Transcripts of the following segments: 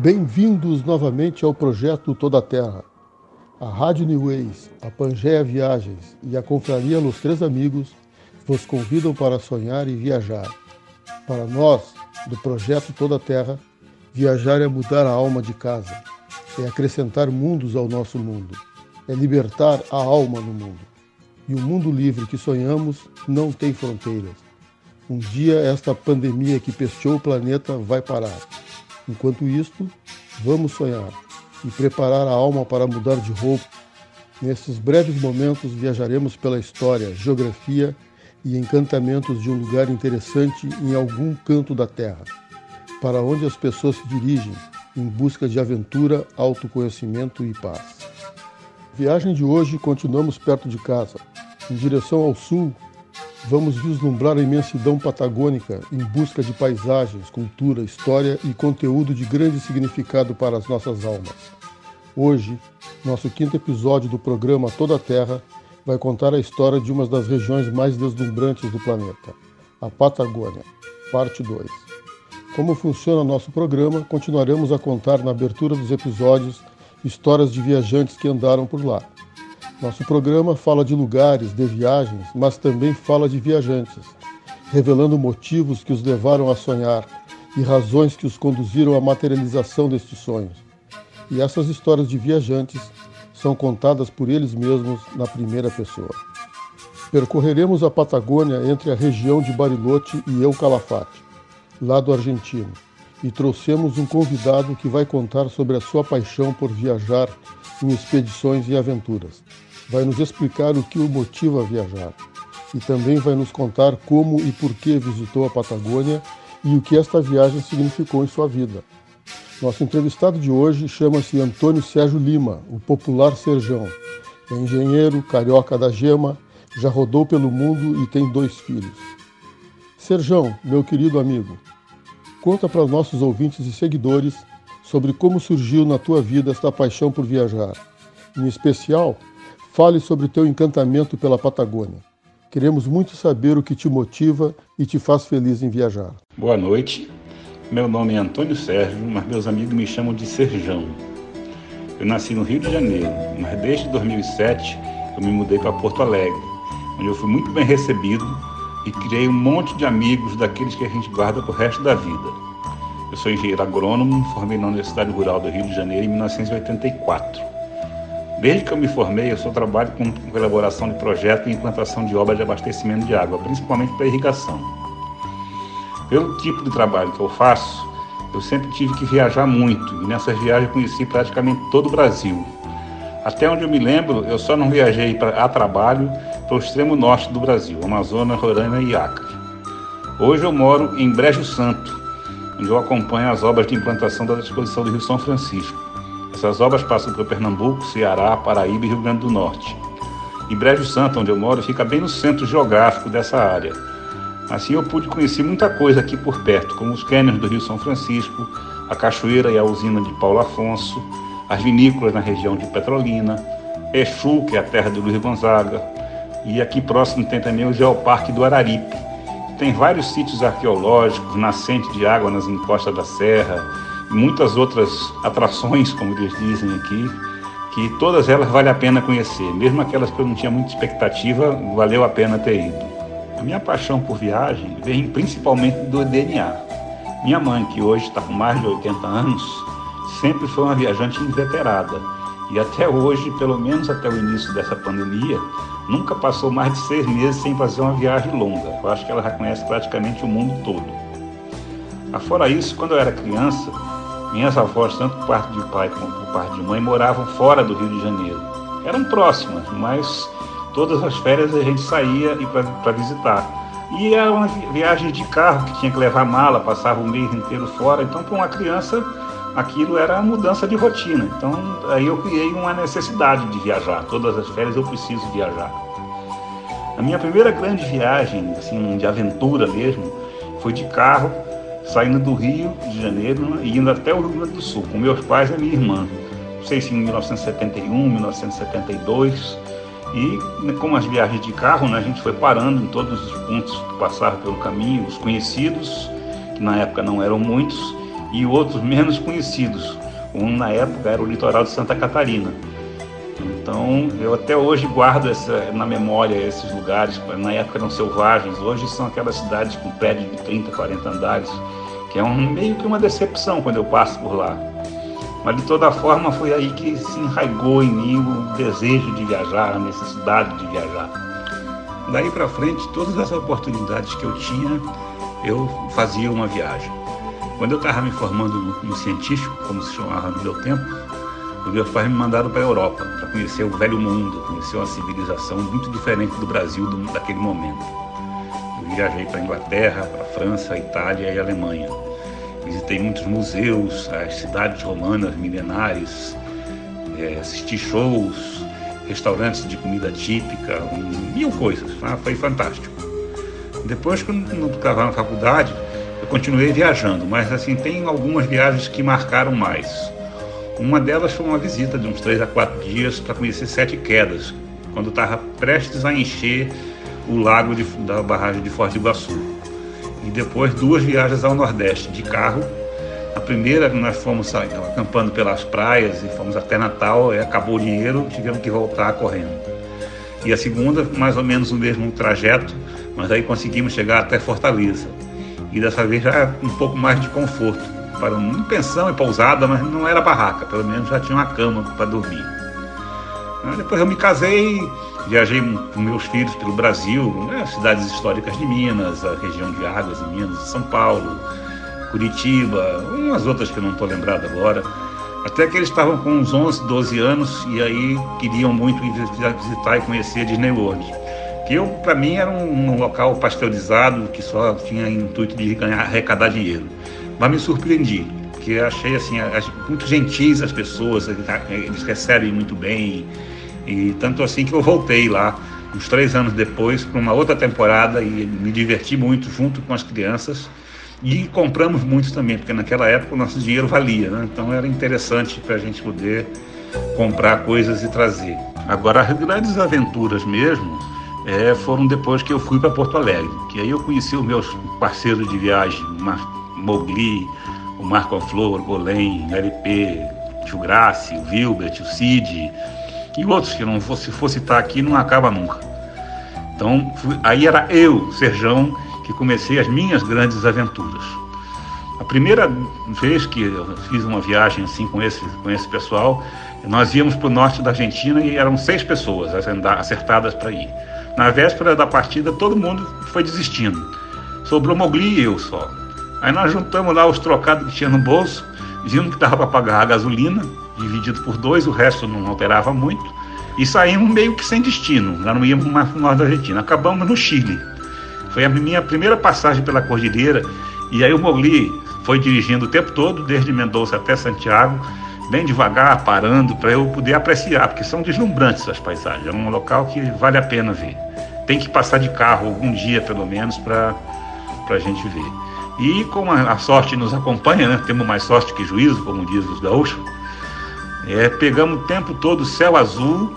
Bem-vindos novamente ao projeto Toda a Terra. A Rádio New Ways, a Pangeia Viagens e a Confraria Los Três Amigos vos convidam para sonhar e viajar. Para nós, do projeto Toda a Terra, viajar é mudar a alma de casa, é acrescentar mundos ao nosso mundo, é libertar a alma no mundo. E o mundo livre que sonhamos não tem fronteiras. Um dia esta pandemia que pesteou o planeta vai parar. Enquanto isto, vamos sonhar e preparar a alma para mudar de roupa. Nesses breves momentos viajaremos pela história, geografia e encantamentos de um lugar interessante em algum canto da Terra, para onde as pessoas se dirigem em busca de aventura, autoconhecimento e paz. Viagem de hoje continuamos perto de casa, em direção ao sul, vamos vislumbrar a imensidão patagônica em busca de paisagens, cultura, história e conteúdo de grande significado para as nossas almas. Hoje, nosso quinto episódio do programa Toda a Terra vai contar a história de uma das regiões mais deslumbrantes do planeta, a Patagônia, parte 2. Como funciona nosso programa, continuaremos a contar na abertura dos episódios histórias de viajantes que andaram por lá. Nosso programa fala de lugares, de viagens, mas também fala de viajantes, revelando motivos que os levaram a sonhar e razões que os conduziram à materialização destes sonhos. E essas histórias de viajantes são contadas por eles mesmos na primeira pessoa. Percorreremos a Patagônia entre a região de Bariloche e El Calafate, lado argentino, e trouxemos um convidado que vai contar sobre a sua paixão por viajar em expedições e aventuras vai nos explicar o que o motiva a viajar e também vai nos contar como e por que visitou a Patagônia e o que esta viagem significou em sua vida. Nosso entrevistado de hoje chama-se Antônio Sérgio Lima, o popular Serjão. É engenheiro, carioca da gema, já rodou pelo mundo e tem dois filhos. Serjão, meu querido amigo, conta para nossos ouvintes e seguidores sobre como surgiu na tua vida esta paixão por viajar. Em especial, Fale sobre o teu encantamento pela Patagônia. Queremos muito saber o que te motiva e te faz feliz em viajar. Boa noite. Meu nome é Antônio Sérgio, mas meus amigos me chamam de Serjão. Eu nasci no Rio de Janeiro, mas desde 2007 eu me mudei para Porto Alegre, onde eu fui muito bem recebido e criei um monte de amigos daqueles que a gente guarda para o resto da vida. Eu sou engenheiro agrônomo, formei na Universidade Rural do Rio de Janeiro em 1984. Desde que eu me formei, eu só trabalho com, elaboração de projetos e implantação de obras de abastecimento de água, principalmente para irrigação. Pelo tipo de trabalho que eu faço, eu sempre tive que viajar muito e nessas viagens conheci praticamente todo o Brasil. Até onde eu me lembro, eu só não viajei pra, a trabalho para o extremo norte do Brasil, Amazonas, Roraima e Acre. Hoje eu moro em Brejo Santo, onde eu acompanho as obras de implantação da exposição do Rio São Francisco. Essas obras passam por Pernambuco, Ceará, Paraíba e Rio Grande do Norte. E Brejo Santo, onde eu moro, fica bem no centro geográfico dessa área. Assim eu pude conhecer muita coisa aqui por perto, como os cânions do Rio São Francisco, a cachoeira e a usina de Paulo Afonso, as vinícolas na região de Petrolina, Exu, que é a terra de Luiz Gonzaga, e aqui próximo tem também o Geoparque do Araripe. Tem vários sítios arqueológicos, nascente de água nas encostas da serra, muitas outras atrações, como eles dizem aqui, que todas elas vale a pena conhecer, mesmo aquelas que eu não tinha muita expectativa, valeu a pena ter ido. A minha paixão por viagem vem principalmente do DNA. Minha mãe, que hoje está com mais de 80 anos, sempre foi uma viajante inveterada e até hoje, pelo menos até o início dessa pandemia, nunca passou mais de seis meses sem fazer uma viagem longa. Eu acho que ela já conhece praticamente o mundo todo. Afora isso, quando eu era criança, minhas avós, tanto por parte de pai como por parte de mãe, moravam fora do Rio de Janeiro. Eram próximas, mas todas as férias a gente saía para visitar. E era uma viagem de carro que tinha que levar mala, passava o mês inteiro fora. Então, para uma criança, aquilo era uma mudança de rotina. Então, aí eu criei uma necessidade de viajar. Todas as férias eu preciso viajar. A minha primeira grande viagem, assim, de aventura mesmo, foi de carro saindo do Rio de Janeiro e indo até o Rio Grande do Sul, com meus pais e minha irmã. Não sei se em 1971, 1972. E como as viagens de carro, né, a gente foi parando em todos os pontos que passavam pelo caminho, os conhecidos, que na época não eram muitos, e outros menos conhecidos. Um na época era o litoral de Santa Catarina. Então eu até hoje guardo essa, na memória esses lugares, na época eram selvagens, hoje são aquelas cidades com prédios de 30, 40 andares, que é um, meio que uma decepção quando eu passo por lá. Mas de toda forma foi aí que se enraigou em mim o desejo de viajar, a necessidade de viajar. Daí para frente, todas as oportunidades que eu tinha, eu fazia uma viagem. Quando eu estava me formando no, científico, como se chamava no meu tempo, meus pais me mandaram para a Europa para conhecer o velho mundo, conhecer uma civilização muito diferente do Brasil do, daquele momento. Eu viajei para a Inglaterra, para a França, Itália e Alemanha. Visitei muitos museus, as cidades romanas milenares, é, assisti shows, restaurantes de comida típica, mil coisas. Foi fantástico. Depois, quando eu estava na faculdade, continuei viajando, mas assim tem algumas viagens que marcaram mais. Uma delas foi uma visita de uns três a quatro dias para conhecer Sete Quedas, quando estava prestes a encher o lago de, da barragem de do Iguaçu. E depois duas viagens ao Nordeste de carro. A primeira nós fomos acampando pelas praias e fomos até Natal, e acabou o dinheiro, tivemos que voltar correndo. E a segunda, mais ou menos o mesmo trajeto, mas aí conseguimos chegar até Fortaleza e dessa vez já um pouco mais de conforto. Para uma pensão e pousada, mas não era barraca, pelo menos já tinha uma cama para dormir. Depois eu me casei, viajei com meus filhos pelo Brasil, né, cidades históricas de Minas, a região de Águas em Minas, São Paulo, Curitiba, umas outras que eu não estou lembrado agora. Até que eles estavam com uns 11, 12 anos e aí queriam muito visitar e conhecer Disney World que para mim era um, um, local pasteurizado que só tinha intuito de ganhar, arrecadar dinheiro. Mas me surpreendi, porque achei assim muito gentis as pessoas, eles recebem muito bem e tanto assim que eu voltei lá uns três anos depois para uma outra temporada e me diverti muito junto com as crianças e compramos muito também, porque naquela época o nosso dinheiro valia, né? então era interessante para a gente poder comprar coisas e trazer. Agora as grandes aventuras mesmo é, foram depois que eu fui para Porto Alegre, que aí eu conheci os meus parceiros de viagem, o Mogli, o Marco Flor, Golem, LP, Tio Grace, o Wilbert, o Cid e outros que não fosse for citar aqui não acaba nunca. Então fui, aí era eu, Serjão, que comecei as minhas grandes aventuras. A primeira vez que eu fiz uma viagem assim com esse, com esse pessoal, nós íamos para o norte da Argentina e eram seis pessoas acertadas para ir. Na véspera da partida, todo mundo foi desistindo. Sobrou Mogli e eu só. Aí nós juntamos lá os trocados que tinha no bolso, vimos que dava para pagar a gasolina, dividido por dois, o resto não alterava muito, e saímos meio que sem destino, já não íamos mais para o norte da Argentina. Acabamos no Chile. Foi a minha primeira passagem pela cordilheira, e aí o Mogli foi dirigindo o tempo todo, desde Mendoza até Santiago, bem devagar, parando, para eu poder apreciar, porque são deslumbrantes as paisagens. É um local que vale a pena ver. Tem que passar de carro algum dia, pelo menos, para a gente ver. E como a, sorte nos acompanha, né? temos mais sorte que juízo, como diz os gaúchos, é, pegamos o tempo todo céu azul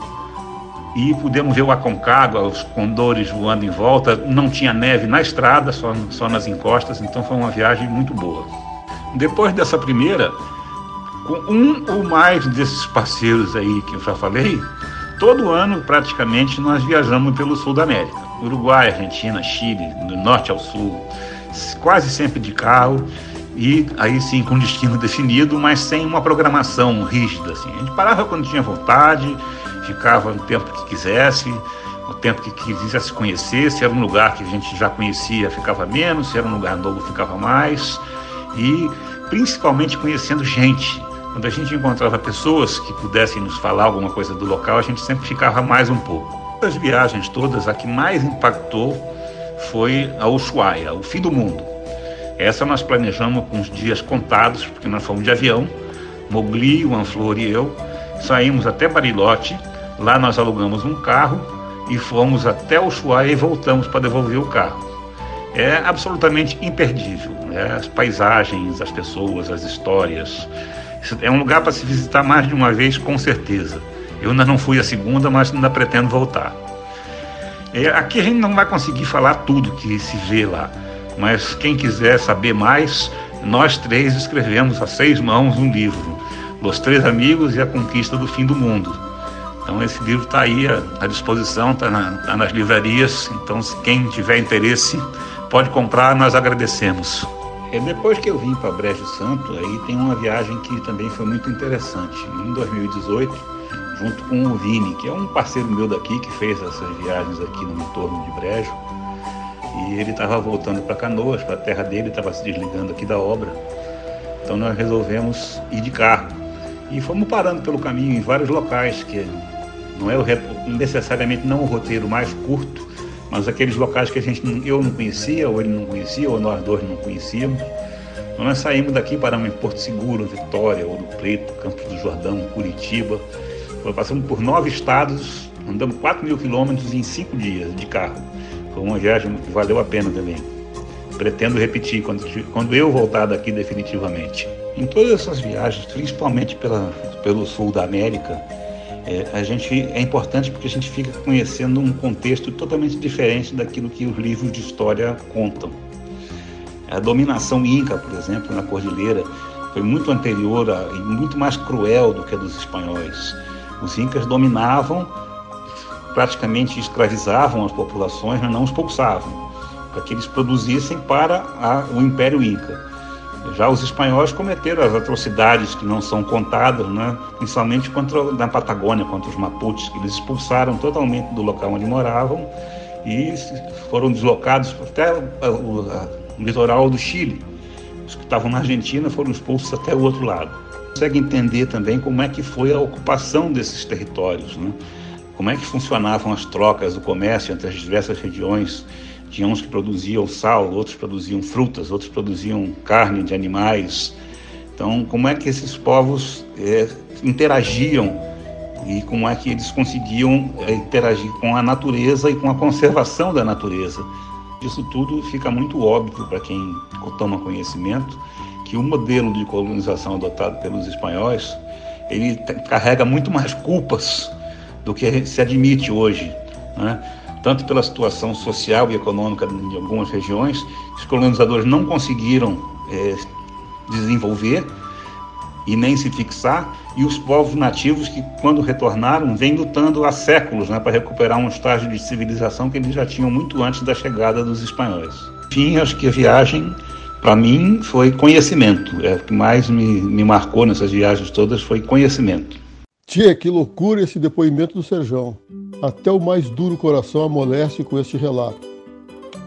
e pudemos ver o Aconcagua, os condores voando em volta. Não tinha neve na estrada, só, só nas encostas, então foi uma viagem muito boa. Depois dessa primeira, com um ou mais desses parceiros aí que eu já falei, todo ano praticamente nós viajamos pelo sul da América. Uruguai, Argentina, Chile, do norte ao sul, quase sempre de carro e aí sim com destino definido, mas sem uma programação rígida. Assim. A gente parava quando tinha vontade, ficava o tempo que quisesse, o tempo que quisesse conhecer, se era um lugar que a gente já conhecia, ficava menos, se era um lugar novo, ficava mais, e principalmente conhecendo gente, quando a gente encontrava pessoas que pudessem nos falar alguma coisa do local, a gente sempre ficava mais um pouco. Das viagens todas, a que mais impactou foi a Ushuaia, o fim do mundo. Essa nós planejamos com os dias contados, porque nós fomos de avião, Mogli, o Anflor e eu, saímos até Barilote, lá nós alugamos um carro e fomos até Ushuaia e voltamos para devolver o carro. É absolutamente imperdível, né? as paisagens, as pessoas, as histórias, é um lugar para se visitar mais de uma vez, com certeza. Eu ainda não fui a segunda, mas ainda pretendo voltar. É, aqui a gente não vai conseguir falar tudo que se vê lá, mas quem quiser saber mais, nós três escrevemos a seis mãos um livro, Los Três Amigos e a Conquista do Fim do Mundo. Então esse livro está aí à disposição, está na, tá nas livrarias. Então quem tiver interesse pode comprar, nós agradecemos. É, depois que eu vim para Brejo Santo, aí tem uma viagem que também foi muito interessante. Em 2018, junto com o Vini, que é um parceiro meu daqui, que fez essas viagens aqui no entorno de Brejo. E ele estava voltando para Canoas, para a terra dele, estava se desligando aqui da obra. Então nós resolvemos ir de carro. E fomos parando pelo caminho em vários locais, que não é o, necessariamente não o roteiro mais curto, mas aqueles locais que a gente eu não conhecia, ou ele não conhecia, ou nós dois não conhecíamos. Então nós saímos daqui, paramos em Porto Seguro, Vitória, Ouro Preto, Campos do Jordão, Curitiba. Passamos por nove estados, andamos 4 mil quilômetros em cinco dias de carro. Foi uma viagem que valeu a pena também. Pretendo repetir quando, quando eu voltar daqui definitivamente. Em todas essas viagens, principalmente pela, pelo sul da América, é, a gente é importante porque a gente fica conhecendo um contexto totalmente diferente daquilo que os livros de história contam. A dominação inca, por exemplo, na cordilheira, foi muito anterior e muito mais cruel do que a dos espanhóis. Os incas dominavam, praticamente escravizavam as populações, mas não expulsavam, para que eles produzissem para a, o Império Inca. Já os espanhóis cometeram as atrocidades que não são contadas, né? principalmente contra, na Patagônia, contra os Mapuches, que eles expulsaram totalmente do local onde moravam e foram deslocados até o, o litoral do Chile. Os que estavam na Argentina foram expulsos até o outro lado. Consegue entender também como é que foi a ocupação desses territórios, né? como é que funcionavam as trocas, o comércio entre as diversas regiões tinha uns que produziam sal, outros produziam frutas, outros produziam carne de animais. Então, como é que esses povos é, interagiam e como é que eles conseguiam é, interagir com a natureza e com a conservação da natureza? Isso tudo fica muito óbvio para quem toma conhecimento que o modelo de colonização adotado pelos espanhóis ele carrega muito mais culpas do que se admite hoje. Né? tanto pela situação social e econômica de algumas regiões, os colonizadores não conseguiram é, desenvolver e nem se fixar, e os povos nativos que, quando retornaram, vêm lutando há séculos né, para recuperar um estágio de civilização que eles já tinham muito antes da chegada dos espanhóis. Enfim, acho que a viagem, para mim, foi conhecimento. É o que mais me, me marcou nessas viagens todas foi conhecimento. Tia, que loucura esse depoimento do Serjão. Até o mais duro coração amolece com este relato.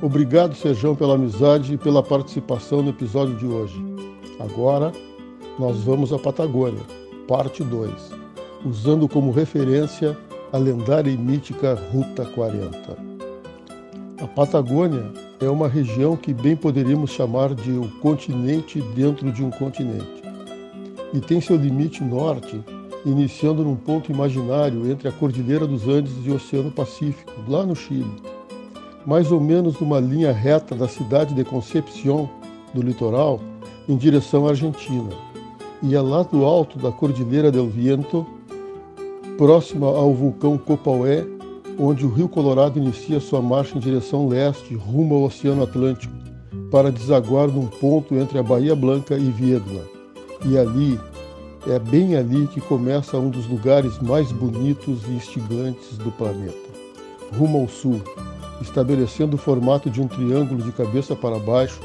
Obrigado, Serjão, pela amizade e pela participação no episódio de hoje. Agora, nós vamos à Patagônia, parte 2, usando como referência a lendária e mítica Ruta 40. A Patagônia é uma região que bem poderíamos chamar de o um continente dentro de um continente. E tem seu limite norte iniciando num ponto imaginário entre a Cordilheira dos Andes e o Oceano Pacífico, lá no Chile. Mais ou menos numa linha reta da cidade de Concepción, do litoral, em direção à Argentina. E é lá do alto da Cordilheira del Viento, próxima ao vulcão Copaué, onde o Rio Colorado inicia sua marcha em direção leste, rumo ao Oceano Atlântico, para desaguar num ponto entre a Bahia Blanca e Viedma. E ali, é bem ali que começa um dos lugares mais bonitos e instigantes do planeta. Rumo ao sul, estabelecendo o formato de um triângulo de cabeça para baixo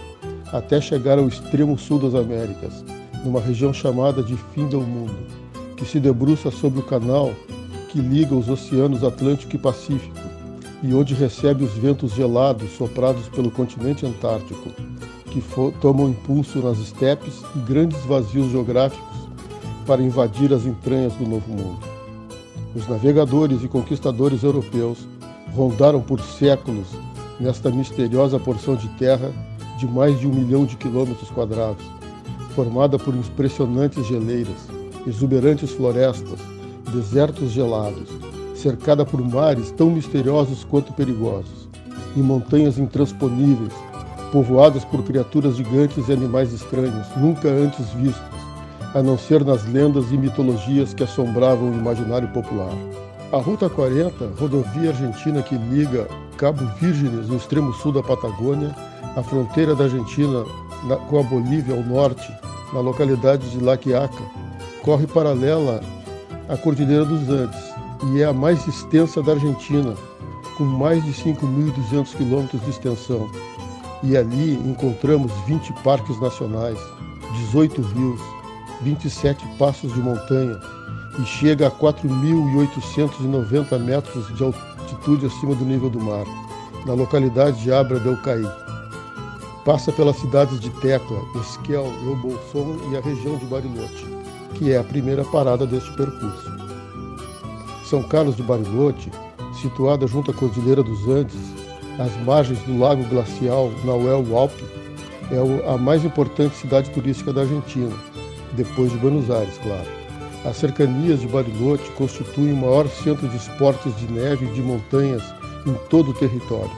até chegar ao extremo sul das Américas, numa região chamada de Fim do Mundo, que se debruça sobre o canal que liga os oceanos Atlântico e Pacífico e onde recebe os ventos gelados soprados pelo continente Antártico, que tomam impulso nas estepes e grandes vazios geográficos para invadir as entranhas do Novo Mundo. Os navegadores e conquistadores europeus rondaram por séculos nesta misteriosa porção de terra de mais de um milhão de quilômetros quadrados, formada por impressionantes geleiras, exuberantes florestas, desertos gelados, cercada por mares tão misteriosos quanto perigosos, e montanhas intransponíveis, povoadas por criaturas gigantes e animais estranhos, nunca antes vistos, a não ser nas lendas e mitologias que assombravam o imaginário popular. A Ruta 40, rodovia argentina que liga Cabo Vírgenes, no extremo sul da Patagônia, à fronteira da Argentina na, com a Bolívia ao norte, na localidade de La Quiaca, corre paralela à Cordilheira dos Andes e é a mais extensa da Argentina, com mais de 5.200 quilômetros de extensão. E ali encontramos 20 parques nacionais, 18 rios, 27 passos de montanha e chega a 4.890 metros de altitude acima do nível do mar, na localidade de Abra del Caí. Passa pelas cidades de Tecla, Esquel, El Bolson e a região de Bariloche, que é a primeira parada deste percurso. São Carlos de Bariloche, situada junto à Cordilheira dos Andes, às margens do Lago Glacial Nahuel Alpe, é a mais importante cidade turística da Argentina, depois de Buenos Aires, claro. As cercanias de Bariloche constituem o maior centro de esportes de neve e de montanhas em todo o território,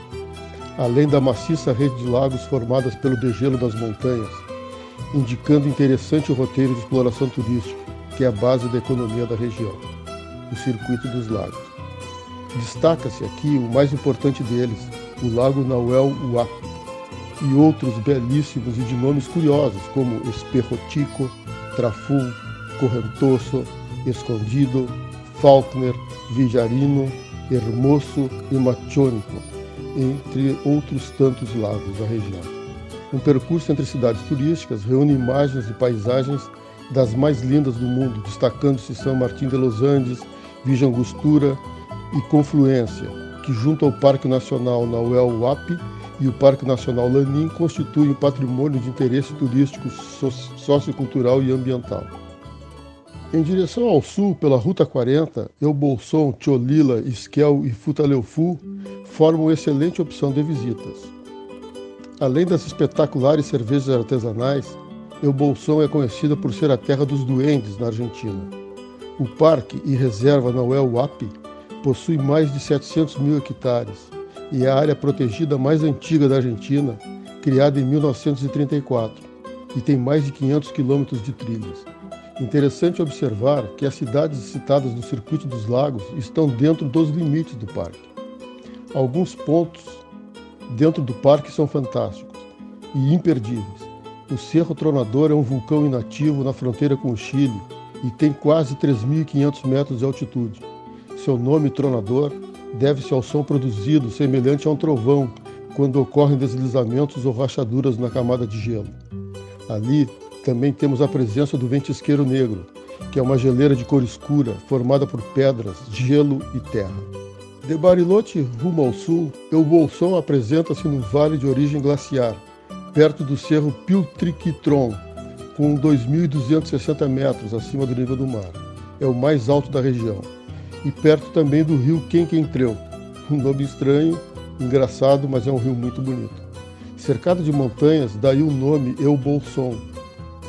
além da maciça rede de lagos formadas pelo degelo das montanhas, indicando interessante roteiro de exploração turística, que é a base da economia da região, o Circuito dos Lagos. Destaca-se aqui o mais importante deles, o Lago Nauel Huapi, e outros belíssimos e de nomes curiosos, como Esperrotico, Traful, Correntoso, Escondido, Faulkner, Vijarino, Hermoso e Machônico, entre outros tantos lagos da região. Um percurso entre cidades turísticas reúne imagens e paisagens das mais lindas do mundo, destacando-se São Martim de los Andes, Virgem Angostura e Confluência, que junto ao Parque Nacional Nauel Huapi e o Parque Nacional Lanim constituem um patrimônio de interesse turístico, sociocultural e ambiental. Em direção ao sul, pela Ruta 40, Eubolson, Cholila, Esquel e Futaleufu formam excelente opção de visitas. Além das espetaculares cervejas artesanais, Eubolson é conhecida por ser a terra dos duendes na Argentina. O parque e reserva Nauel Huapi possui mais de 700 mil hectares e é a área protegida mais antiga da Argentina, criada em 1934, e tem mais de 500 quilômetros de trilhas. Interessante observar que as cidades citadas no Circuito dos Lagos estão dentro dos limites do parque. Alguns pontos dentro do parque são fantásticos e imperdíveis. O Cerro Tronador é um vulcão inativo na fronteira com o Chile e tem quase 3.500 metros de altitude. Seu nome, Tronador, deve-se ao som produzido semelhante a um trovão quando ocorrem deslizamentos ou rachaduras na camada de gelo. Ali também temos a presença do ventisqueiro negro, que é uma geleira de cor escura formada por pedras, gelo e terra. De Bariloche rumo ao sul, El Bolson apresenta-se num vale de origem glaciar, perto do cerro Piltriquitron, com 2.260 metros acima do nível do mar. É o mais alto da região e perto também do rio Quenquentreu, um nome estranho, engraçado, mas é um rio muito bonito. Cercado de montanhas, daí o nome Eu Bolson,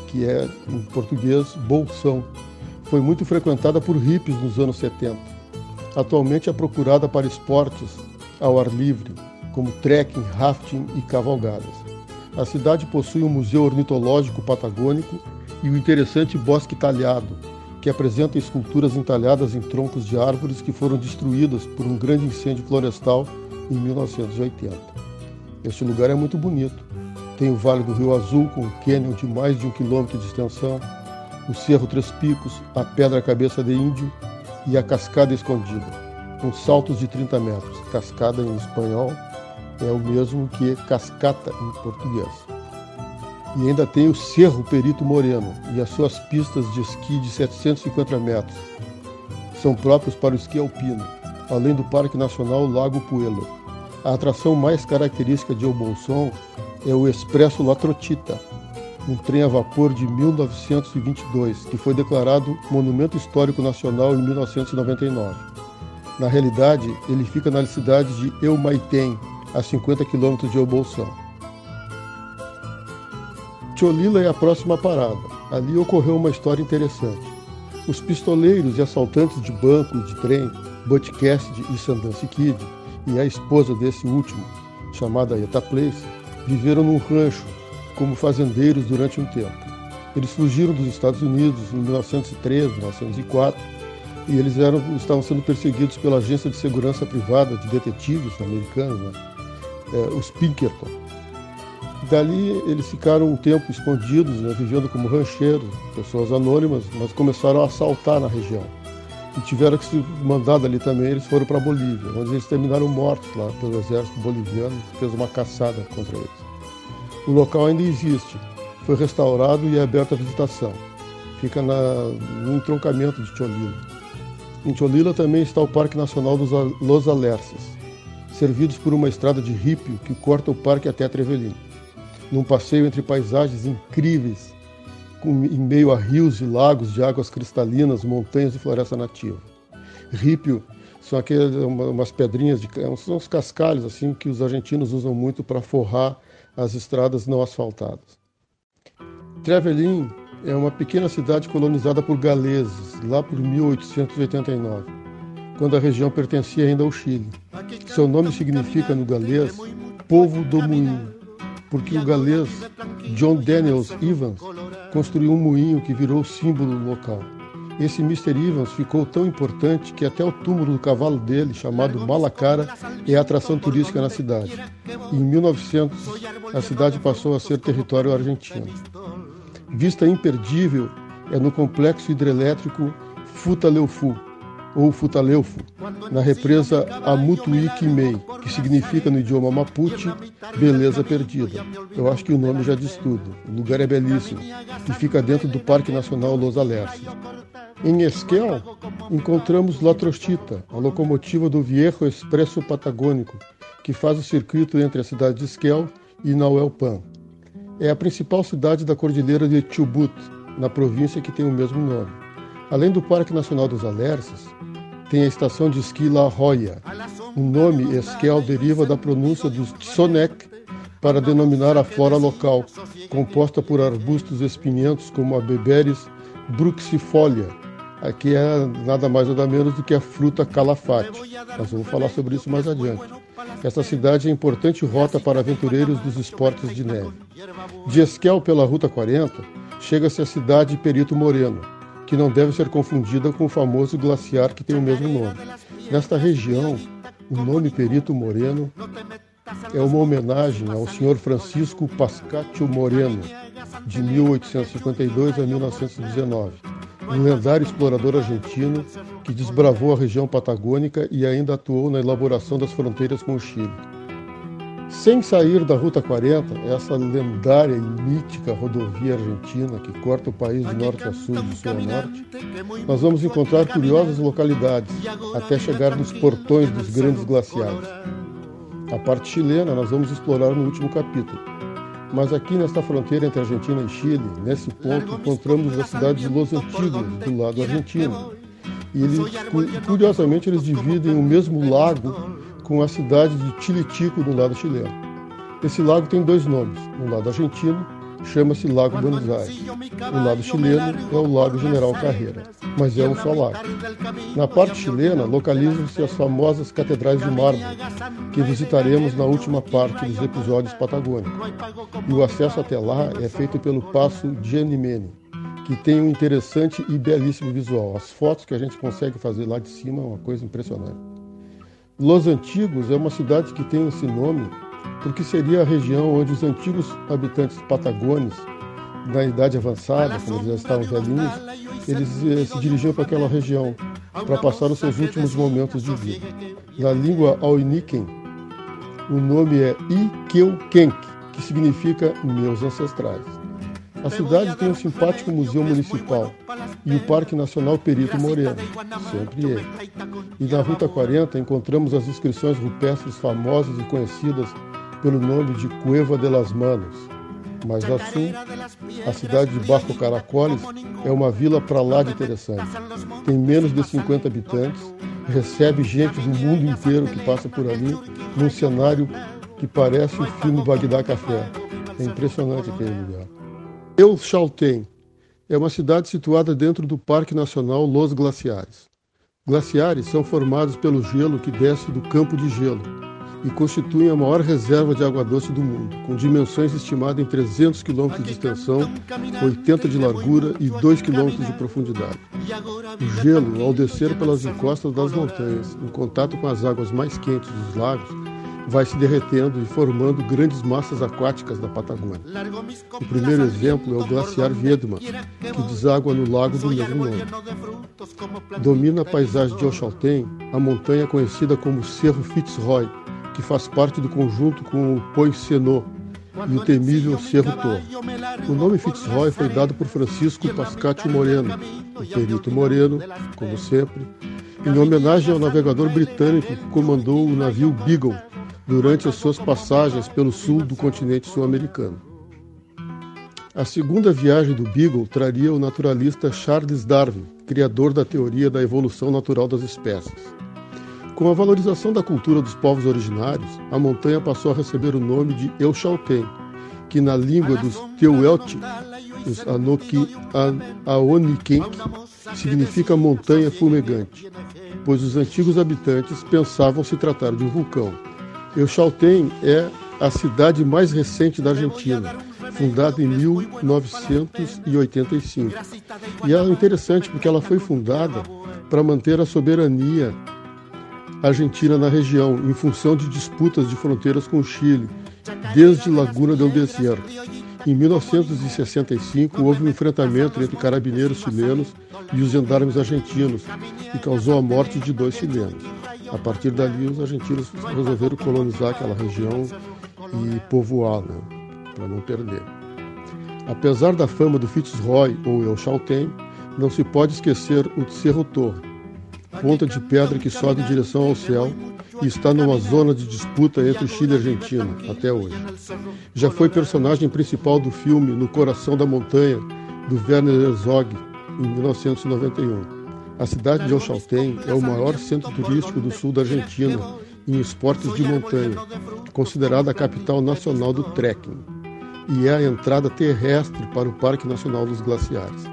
que é, em português, Bolsão. Foi muito frequentada por hippies nos anos 70. Atualmente é procurada para esportes ao ar livre, como trekking, rafting e cavalgadas. A cidade possui um museu ornitológico patagônico e um interessante bosque talhado, que apresenta esculturas entalhadas em troncos de árvores que foram destruídas por um grande incêndio florestal em 1980. Este lugar é muito bonito. Tem o Vale do Rio Azul, com um cânion de mais de um quilômetro de extensão, o Cerro Três Picos, a Pedra Cabeça de Índio e a Cascada Escondida, com saltos de 30 metros. Cascada em espanhol é o mesmo que cascata em português. E ainda tem o Cerro Perito Moreno e as suas pistas de esqui de 750 metros. São próprios para o esqui alpino, além do Parque Nacional Lago Puelo. A atração mais característica de El Bolson é o Expresso Latrotita, um trem a vapor de 1922, que foi declarado Monumento Histórico Nacional em 1999. Na realidade, ele fica na cidade de Elmaitém, a 50 quilômetros de El Bolson. Cholila é a próxima parada. Ali ocorreu uma história interessante. Os pistoleiros e assaltantes de banco e de trem, Butch Cassidy e Sundance Kid, e a esposa desse último, chamada Eta Place, viveram num rancho como fazendeiros durante um tempo. Eles fugiram dos Estados Unidos em 1903, 1904, e eles eram, estavam sendo perseguidos pela agência de segurança privada de detetives americanos, né? é, os Pinkerton. Dali eles ficaram um tempo escondidos, né, vivendo como rancheiros, pessoas anônimas, mas começaram a assaltar na região. E tiveram que ser mandados ali também, eles foram para a Bolívia, onde eles terminaram mortos lá pelo exército boliviano, que fez uma caçada contra eles. O local ainda existe, foi restaurado e é aberto à visitação. Fica na, no entroncamento de Cholila. Em Cholila também está o Parque Nacional dos Los Alerces, servidos por uma estrada de rípio que corta o parque até Trevelin num passeio entre paisagens incríveis, com, em meio a rios e lagos de águas cristalinas, montanhas e floresta nativa. Rípio são aquelas umas pedrinhas de são os cascalhos assim que os argentinos usam muito para forrar as estradas não asfaltadas. Trevelin é uma pequena cidade colonizada por galeses lá por 1889, quando a região pertencia ainda ao Chile. Seu nome significa no galês povo do moinho porque o galês John Daniels Evans construiu um moinho que virou símbolo local. Esse Mr. Evans ficou tão importante que até o túmulo do cavalo dele, chamado Malacara, é atração turística na cidade. Em 1900, a cidade passou a ser território argentino. Vista imperdível é no complexo hidrelétrico Futaleufu, ou Futaleufo, na represa Amutuí-Quimei, que significa no idioma Mapuche beleza perdida. Eu acho que o nome já diz tudo. O lugar é belíssimo e fica dentro do Parque Nacional Los Alerces. Em Esquel, encontramos La Trostita, a locomotiva do Viejo Expresso Patagônico, que faz o circuito entre a cidade de Esquel e Nauelpan. É a principal cidade da cordilheira de Chubut, na província que tem o mesmo nome. Além do Parque Nacional dos Alerces, tem a estação de esqui La Joya. O nome Esquel deriva da pronúncia do Tsonek para denominar a flora local, composta por arbustos espinhentos como a Beberis bruxifolia, que é nada mais nada menos do que a fruta calafate. Nós vamos falar sobre isso mais adiante. Esta cidade é importante rota para aventureiros dos esportes de neve. De Esquel pela Ruta 40, chega-se à cidade de Perito Moreno, que não deve ser confundida com o famoso glaciar que tem o mesmo nome. Nesta região, o nome Perito Moreno é uma homenagem ao senhor Francisco Pascatio Moreno, de 1852 a 1919, um lendário explorador argentino que desbravou a região patagônica e ainda atuou na elaboração das fronteiras com o Chile. Sem sair da Ruta 40, essa lendária e mítica rodovia argentina que corta o país de norte a sul, de sul a norte, nós vamos encontrar curiosas localidades até chegar nos portões dos grandes glaciares. A parte chilena nós vamos explorar no último capítulo. Mas aqui nesta fronteira entre Argentina e Chile, nesse ponto, encontramos a cidade de Los Antigos, do lado argentino. E eles, curiosamente, eles dividem o mesmo lago com a cidade de Tilitico no lado chileno. Esse lago tem dois nomes. No lado argentino, chama-se Lago Buenos Aires. O lado chileno é o Lago General Carreira, mas é um só lago. Na parte chilena, localizam-se as famosas catedrais de mármore, que visitaremos na última parte dos episódios patagônicos. E o acesso até lá é feito pelo Passo Gianimene, que tem um interessante e belíssimo visual. As fotos que a gente consegue fazer lá de cima é uma coisa impressionante. Los Antigos é uma cidade que tem esse nome porque seria a região onde os antigos habitantes patagônicos, na idade avançada, quando eles já estavam velhinhos, eles eh, se dirigiam para aquela região para passar os seus últimos momentos de vida. Na língua Auniken, o nome é Ikeukenk, que significa meus ancestrais. A cidade tem um simpático museu municipal e o Parque Nacional Perito Moreno, sempre ele. E na Ruta 40 encontramos as inscrições rupestres famosas e conhecidas pelo nome de Cueva de las Manos. Mais a sul, a cidade de Barco Caracoles é uma vila para lá de interessante. Tem menos de 50 habitantes, recebe gente do mundo inteiro que passa por ali, num cenário que parece o filme Bagdá Café. É impressionante aquele lugar. El Chaltén é uma cidade situada dentro do Parque Nacional Los Glaciares. Glaciares são formados pelo gelo que desce do campo de gelo e constituem a maior reserva de água doce do mundo, com dimensões estimadas em 300 km de extensão, 80 de largura e 2 km de profundidade. O gelo, ao descer pelas encostas das montanhas, em contato com as águas mais quentes dos lagos, vai se derretendo e formando grandes massas aquáticas da Patagônia. O primeiro exemplo é o glaciar Wiedma, que deságua no lago do mesmo nome. Domina a paisagem de Oxaltem a montanha conhecida como Cerro Fitzroy, que faz parte do conjunto com o Poicenot e o temível Cerro Torre. O nome Fitzroy foi dado por Francisco Pascatio Moreno, o perito Moreno, como sempre, em homenagem ao navegador britânico que comandou o navio Beagle durante as suas passagens pelo sul do continente sul-americano. A segunda viagem do Beagle traria o naturalista Charles Darwin, criador da teoria da evolução natural das espécies. Com a valorização da cultura dos povos originários, a montanha passou a receber o nome de Euchalten, que na língua dos Teuelti, os Anoki, Aonikenk, significa montanha fumegante, pois os antigos habitantes pensavam se tratar de um vulcão. Euchalten é a cidade mais recente da Argentina, fundada em 1985. E é interessante porque ela foi fundada para manter a soberania argentina na região, em função de disputas de fronteiras com o Chile, desde Laguna del Desierto. Em 1965, houve um enfrentamento entre carabineiros chilenos e os gendarmes argentinos, que causou a morte de dois chilenos. A partir dali, os argentinos resolveram colonizar aquela região e povoar, né, para não perder. Apesar da fama do Fitzroy ou El Chaltén, não se pode esquecer o Cerro Torre, ponta de pedra que sobe em direção ao céu e está numa zona de disputa entre Chile e Argentina até hoje. Já foi personagem principal do filme No Coração da Montanha, do Werner Herzog, em 1991. A cidade de Oxaltén é o maior centro turístico do sul da Argentina em esportes de montanha, considerada a capital nacional do trekking, e é a entrada terrestre para o Parque Nacional dos Glaciares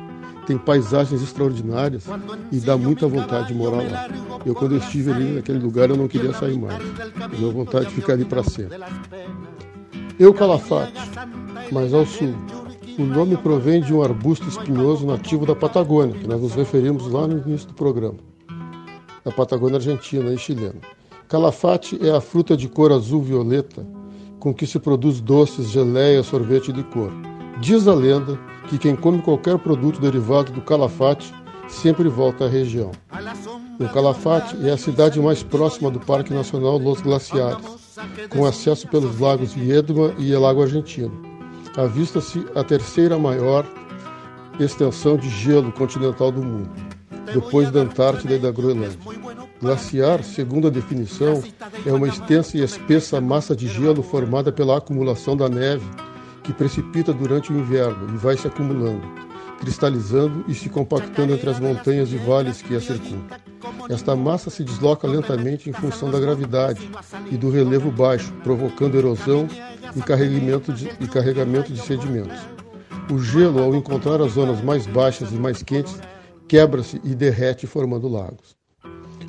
tem paisagens extraordinárias e dá muita vontade de morar lá. Eu, quando eu estive ali naquele lugar, eu não queria sair mais. Eu vontade de ficar ali para sempre. Eucalafate, mais ao sul. O nome provém de um arbusto espinhoso nativo da Patagônia, que nós nos referimos lá no início do programa, da Patagônia argentina e chilena. Calafate é a fruta de cor azul-violeta com que se produz doces, geleia, sorvete e licor. Diz a lenda que quem come qualquer produto derivado do Calafate sempre volta à região. O Calafate é a cidade mais próxima do Parque Nacional Los Glaciares, com acesso pelos lagos Viedma e El Lago Argentino. Avista-se a terceira maior extensão de gelo continental do mundo, depois da Antártida e da Groenlândia. Glaciar, segundo a definição, é uma extensa e espessa massa de gelo formada pela acumulação da neve que precipita durante o inverno e vai se acumulando, cristalizando e se compactando entre as montanhas e vales que a circundam. Esta massa se desloca lentamente em função da gravidade e do relevo baixo, provocando erosão e carregamento de, e carregamento de sedimentos. O gelo, ao encontrar as zonas mais baixas e mais quentes, quebra-se e derrete, formando lagos.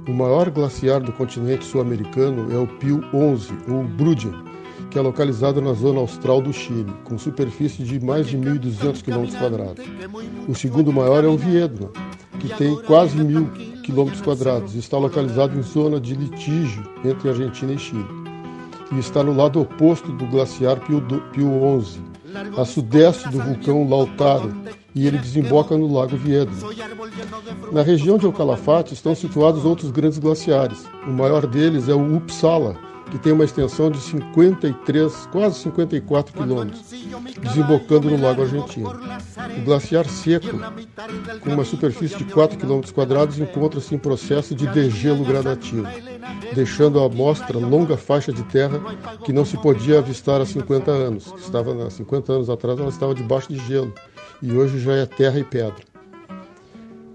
O maior glaciar do continente sul-americano é o Pio 11, ou Brudgen, que é localizado na zona austral do Chile, com superfície de mais de 1.200 km. O segundo maior é o Viedma, que tem quase 1.000 km e está localizado em zona de litígio entre Argentina e Chile. E está no lado oposto do glaciar Pio, Pio 11, a sudeste do vulcão Lautaro, e ele desemboca no Lago Viedma. Na região de Ocalafate estão situados outros grandes glaciares. O maior deles é o Uppsala, que tem uma extensão de 53, quase 54 quilômetros, desembocando no Lago Argentino. O glaciar seco, com uma superfície de 4 quilômetros quadrados, encontra-se em processo de degelo gradativo, deixando à mostra longa faixa de terra que não se podia avistar há 50 anos. Estava há 50 anos atrás ela estava debaixo de gelo e hoje já é terra e pedra.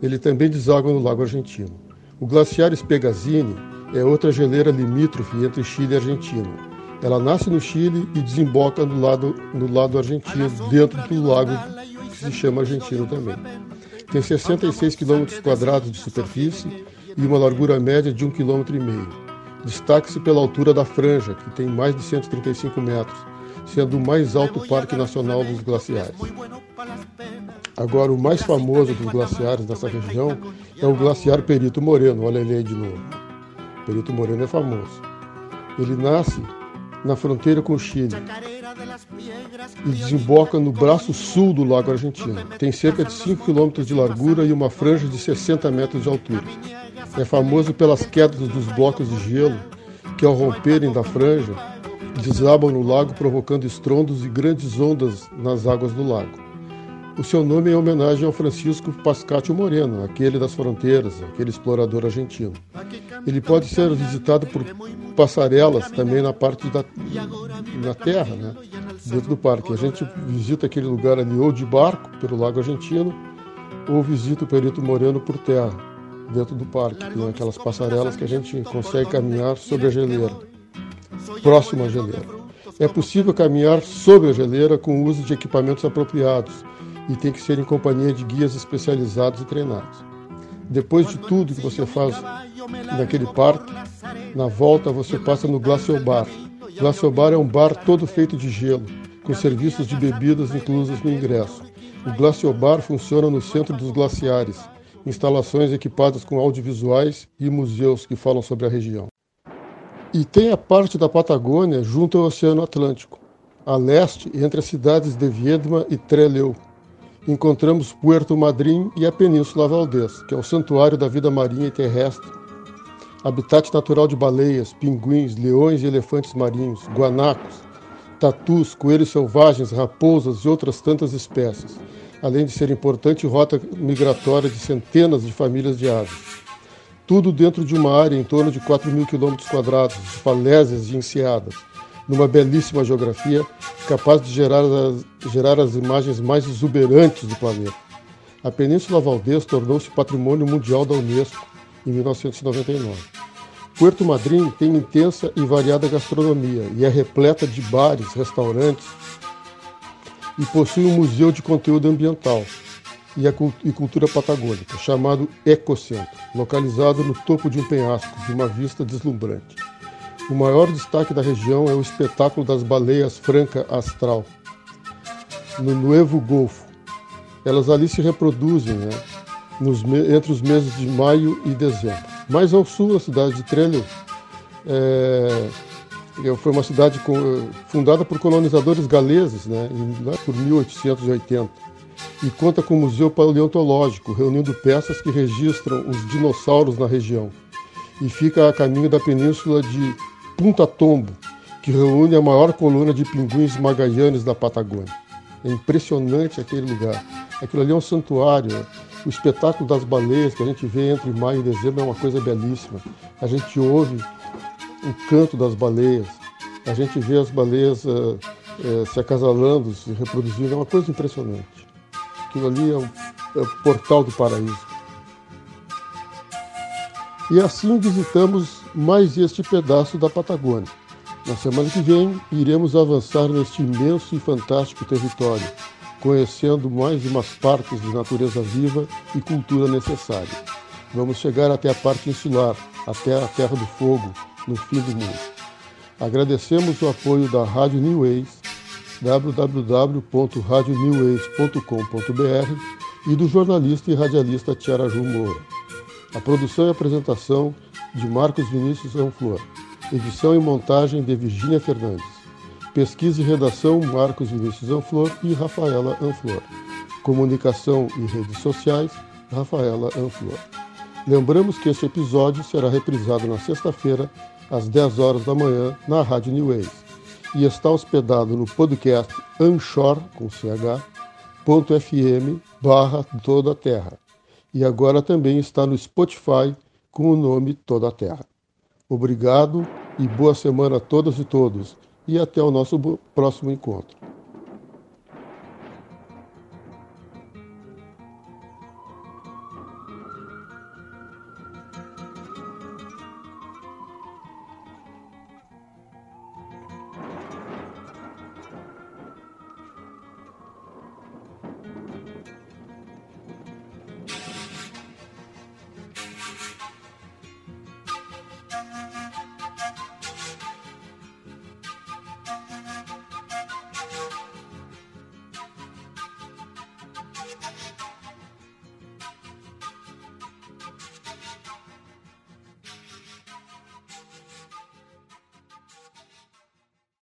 Ele também deságua no Lago Argentino. O glaciar Spegazini é outra geleira limítrofe entre Chile e Argentina. Ela nasce no Chile e desemboca no lado, no lado argentino, dentro do lago que se chama Argentino também. Tem 66 km quadrados de superfície e uma largura média de 1,5 km. Destaque-se pela altura da franja, que tem mais de 135 metros, sendo o mais alto parque nacional dos glaciares. Agora, o mais famoso dos glaciares dessa região é o glaciar Perito Moreno, olha ele aí de novo. Perito Moreno é famoso. Ele nasce na fronteira com o Chile e desemboca no braço sul do Lago Argentino. Tem cerca de 5 km de largura e uma franja de 60 metros de altura. É famoso pelas quedas dos blocos de gelo que, ao romperem da franja, desabam no lago, provocando estrondos e grandes ondas nas águas do lago. O seu nome é em homenagem ao Francisco Pascatio Moreno, aquele das fronteiras, aquele explorador argentino. Ele pode ser visitado por passarelas também na parte da na terra, né? dentro do parque. A gente visita aquele lugar ali ou de barco pelo Lago Argentino ou visita o Perito Moreno por terra, dentro do parque. Tem aquelas passarelas que a gente consegue caminhar sobre a geleira, próximo à geleira. É possível caminhar sobre a geleira com o uso de equipamentos apropriados e tem que ser em companhia de guias especializados e treinados. Depois de tudo que você faz naquele parque, na volta você passa no Glacial Bar. Glacial Bar é um bar todo feito de gelo, com serviços de bebidas inclusos no ingresso. O Glacial Bar funciona no centro dos glaciares, instalações equipadas com audiovisuais e museus que falam sobre a região. E tem a parte da Patagônia junto ao Oceano Atlântico, a leste entre as cidades de Viedma e Trelew, encontramos Puerto Madryn e a Península Valdez, que é o santuário da vida marinha e terrestre, habitat natural de baleias, pinguins, leões e elefantes marinhos, guanacos, tatus, coelhos selvagens, raposas e outras tantas espécies, além de ser importante rota migratória de centenas de famílias de aves. Tudo dentro de uma área em torno de 4 mil quilômetros quadrados, de falésias e enseadas, numa belíssima geografia capaz de gerar as, gerar as imagens mais exuberantes do planeta. A Península Valdez tornou-se patrimônio mundial da Unesco em 1999. Puerto Madryn tem intensa e variada gastronomia e é repleta de bares, restaurantes e possui um museu de conteúdo ambiental e, cultura patagônica, chamado Ecocentro, localizado no topo de um penhasco, de uma vista deslumbrante. O maior destaque da região é o espetáculo das baleias franca astral, no Nuevo Golfo. Elas ali se reproduzem né, nos, entre os meses de maio e dezembro. Mais ao sul, a cidade de Trello é, foi uma cidade fundada por colonizadores galeses né, por 1880 e conta com um museu paleontológico, reunindo peças que registram os dinossauros na região. E fica a caminho da península de Punta Tombo, que reúne a maior coluna de pinguins magaianes da Patagônia. É impressionante aquele lugar. Aquilo ali é um santuário. O espetáculo das baleias que a gente vê entre maio e dezembro é uma coisa belíssima. A gente ouve o canto das baleias, a gente vê as baleias uh, uh, se acasalando, se reproduzindo, é uma coisa impressionante. Aquilo ali é o, é o portal do paraíso. E assim visitamos mais este pedaço da Patagônia. Na semana que vem, iremos avançar neste imenso e fantástico território, conhecendo mais umas partes de natureza viva e cultura necessária. Vamos chegar até a parte insular, até a Terra do Fogo, no fim do mundo. Agradecemos o apoio da Rádio New Ways, www.radioneways.com.br e do jornalista e radialista Tiara Moura. A produção e apresentação de Marcos Vinícius Anflor. Edição e montagem de Virgínia Fernandes. Pesquisa e redação Marcos Vinícius Anflor e Rafaela Anflor. Comunicação e redes sociais Rafaela Anflor. Lembramos que este episódio será reprisado na sexta-feira, às 10 horas da manhã, na Rádio New Ways, e está hospedado no podcast Anchor, com ch, .fm barra toda a terra e agora também está no Spotify com o nome Toda a Terra. Obrigado e boa semana a todas e todos, e até o nosso próximo encontro.